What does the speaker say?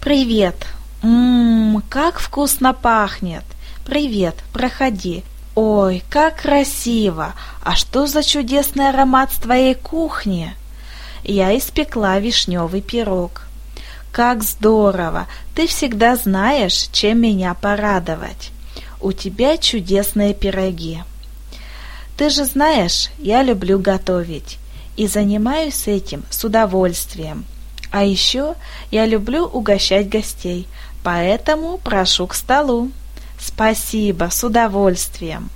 Привет. Ммм, как вкусно пахнет. Привет, проходи. Ой, как красиво. А что за чудесный аромат с твоей кухни? Я испекла вишневый пирог. Как здорово! Ты всегда знаешь, чем меня порадовать. У тебя чудесные пироги. Ты же знаешь, я люблю готовить и занимаюсь этим с удовольствием. А еще я люблю угощать гостей, поэтому прошу к столу. Спасибо, с удовольствием.